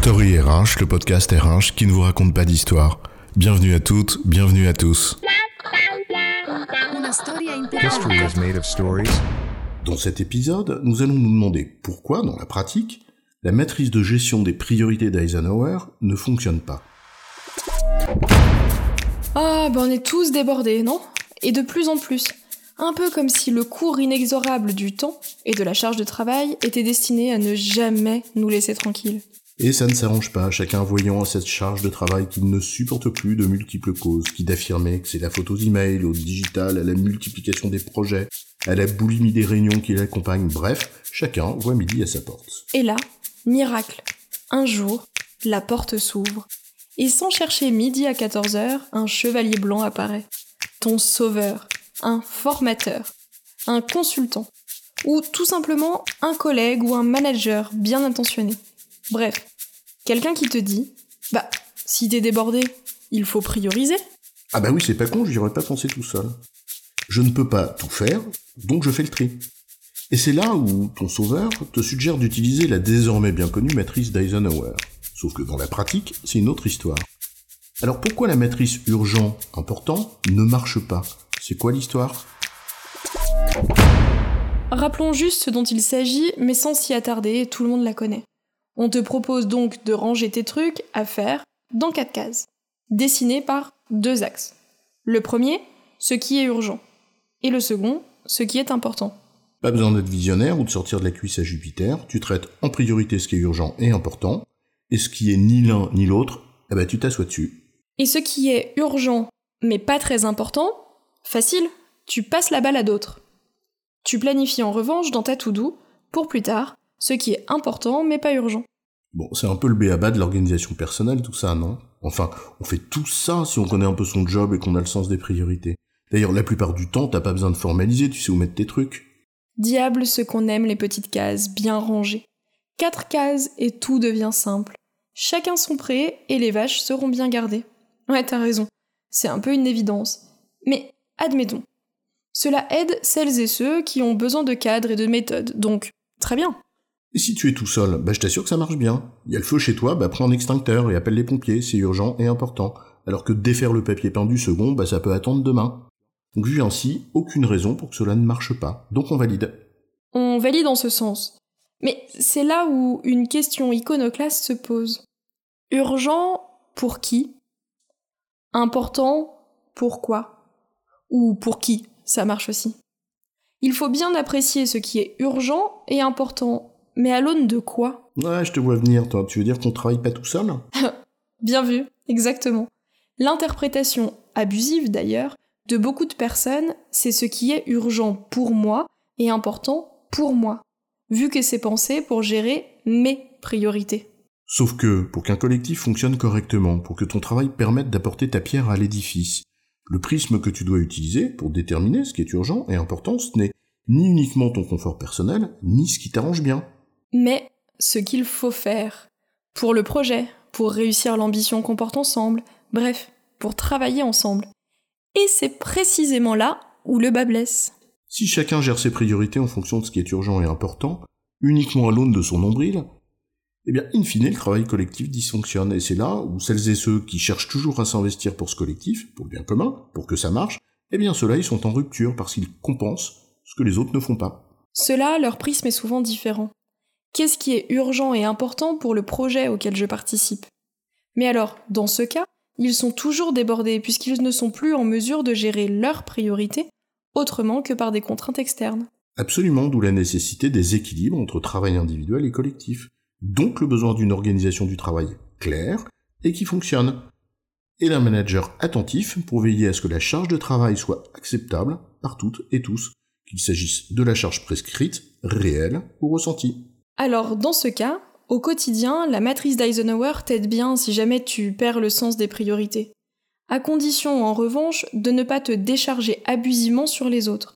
Story RH, le podcast RH qui ne vous raconte pas d'histoire. Bienvenue à toutes, bienvenue à tous. History is made of stories. Dans cet épisode, nous allons nous demander pourquoi, dans la pratique, la matrice de gestion des priorités d'Eisenhower ne fonctionne pas. Ah, ben on est tous débordés, non? Et de plus en plus. Un peu comme si le cours inexorable du temps et de la charge de travail était destiné à ne jamais nous laisser tranquilles. Et ça ne s'arrange pas, chacun voyant à cette charge de travail qu'il ne supporte plus de multiples causes, qui d'affirmer que c'est la faute aux emails, au digital, à la multiplication des projets, à la boulimie des réunions qui l'accompagnent, bref, chacun voit midi à sa porte. Et là, miracle. Un jour, la porte s'ouvre. Et sans chercher midi à 14h, un chevalier blanc apparaît. Ton sauveur, un formateur, un consultant, ou tout simplement un collègue ou un manager bien intentionné. Bref, quelqu'un qui te dit, bah, si t'es débordé, il faut prioriser. Ah bah oui, c'est pas con, j'y aurais pas pensé tout seul. Je ne peux pas tout faire, donc je fais le tri. Et c'est là où ton sauveur te suggère d'utiliser la désormais bien connue matrice d'Eisenhower. Sauf que dans la pratique, c'est une autre histoire. Alors pourquoi la matrice urgent important ne marche pas? C'est quoi l'histoire? Rappelons juste ce dont il s'agit, mais sans s'y attarder, tout le monde la connaît. On te propose donc de ranger tes trucs à faire dans quatre cases, dessinées par deux axes. Le premier, ce qui est urgent, et le second, ce qui est important. Pas besoin d'être visionnaire ou de sortir de la cuisse à Jupiter, tu traites en priorité ce qui est urgent et important, et ce qui est ni l'un ni l'autre, eh ben tu t'assois dessus. Et ce qui est urgent, mais pas très important, facile, tu passes la balle à d'autres. Tu planifies en revanche dans ta to-do, pour plus tard, ce qui est important mais pas urgent. Bon, c'est un peu le béaba de l'organisation personnelle tout ça, non? Enfin, on fait tout ça si on connaît un peu son job et qu'on a le sens des priorités. D'ailleurs, la plupart du temps, t'as pas besoin de formaliser, tu sais où mettre tes trucs. Diable ce qu'on aime les petites cases bien rangées. Quatre cases et tout devient simple. Chacun son prêt et les vaches seront bien gardées. Ouais, t'as raison. C'est un peu une évidence. Mais admettons. Cela aide celles et ceux qui ont besoin de cadres et de méthodes, donc très bien. Et si tu es tout seul, bah je t'assure que ça marche bien. Il y a le feu chez toi, bah prends un extincteur et appelle les pompiers, c'est urgent et important. Alors que défaire le papier peint du second, bah ça peut attendre demain. Donc vu ainsi, aucune raison pour que cela ne marche pas. Donc on valide. On valide en ce sens. Mais c'est là où une question iconoclaste se pose. Urgent pour qui? Important pourquoi Ou pour qui Ça marche aussi? Il faut bien apprécier ce qui est urgent et important. Mais à l'aune de quoi? Ouais, je te vois venir, toi. Tu veux dire qu'on travaille pas tout seul? Bien vu, exactement. L'interprétation abusive d'ailleurs de beaucoup de personnes, c'est ce qui est urgent pour moi et important pour moi, vu que c'est pensé pour gérer mes priorités. Sauf que, pour qu'un collectif fonctionne correctement, pour que ton travail permette d'apporter ta pierre à l'édifice, le prisme que tu dois utiliser pour déterminer ce qui est urgent et important, ce n'est ni uniquement ton confort personnel, ni ce qui t'arrange bien. Mais ce qu'il faut faire pour le projet, pour réussir l'ambition qu'on porte ensemble, bref, pour travailler ensemble. Et c'est précisément là où le bas blesse. Si chacun gère ses priorités en fonction de ce qui est urgent et important, uniquement à l'aune de son nombril, eh bien, in fine, le travail collectif dysfonctionne, et c'est là où celles et ceux qui cherchent toujours à s'investir pour ce collectif, pour le bien commun, pour que ça marche, eh bien, ceux-là, ils sont en rupture parce qu'ils compensent ce que les autres ne font pas. Cela, leur prisme est souvent différent. Qu'est-ce qui est urgent et important pour le projet auquel je participe? Mais alors, dans ce cas, ils sont toujours débordés puisqu'ils ne sont plus en mesure de gérer leurs priorités autrement que par des contraintes externes. Absolument, d'où la nécessité des équilibres entre travail individuel et collectif. Donc le besoin d'une organisation du travail claire et qui fonctionne. Et d'un manager attentif pour veiller à ce que la charge de travail soit acceptable par toutes et tous, qu'il s'agisse de la charge prescrite, réelle ou ressentie. Alors, dans ce cas, au quotidien, la matrice d'Eisenhower t'aide bien si jamais tu perds le sens des priorités. À condition, en revanche, de ne pas te décharger abusivement sur les autres.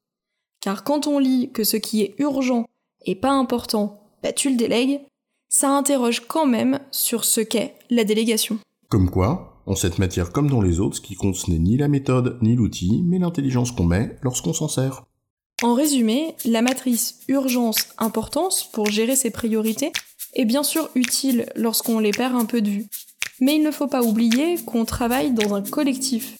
Car quand on lit que ce qui est urgent et pas important, bah tu le délègues, ça interroge quand même sur ce qu'est la délégation. Comme quoi, en cette matière comme dans les autres, ce qui compte ce n'est ni la méthode ni l'outil, mais l'intelligence qu'on met lorsqu'on s'en sert. En résumé, la matrice urgence-importance pour gérer ses priorités est bien sûr utile lorsqu'on les perd un peu de vue. Mais il ne faut pas oublier qu'on travaille dans un collectif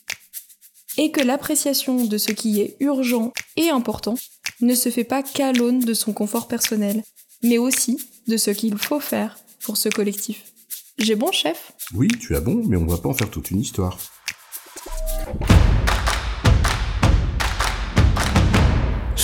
et que l'appréciation de ce qui est urgent et important ne se fait pas qu'à l'aune de son confort personnel, mais aussi de ce qu'il faut faire pour ce collectif. J'ai bon, chef? Oui, tu as bon, mais on va pas en faire toute une histoire.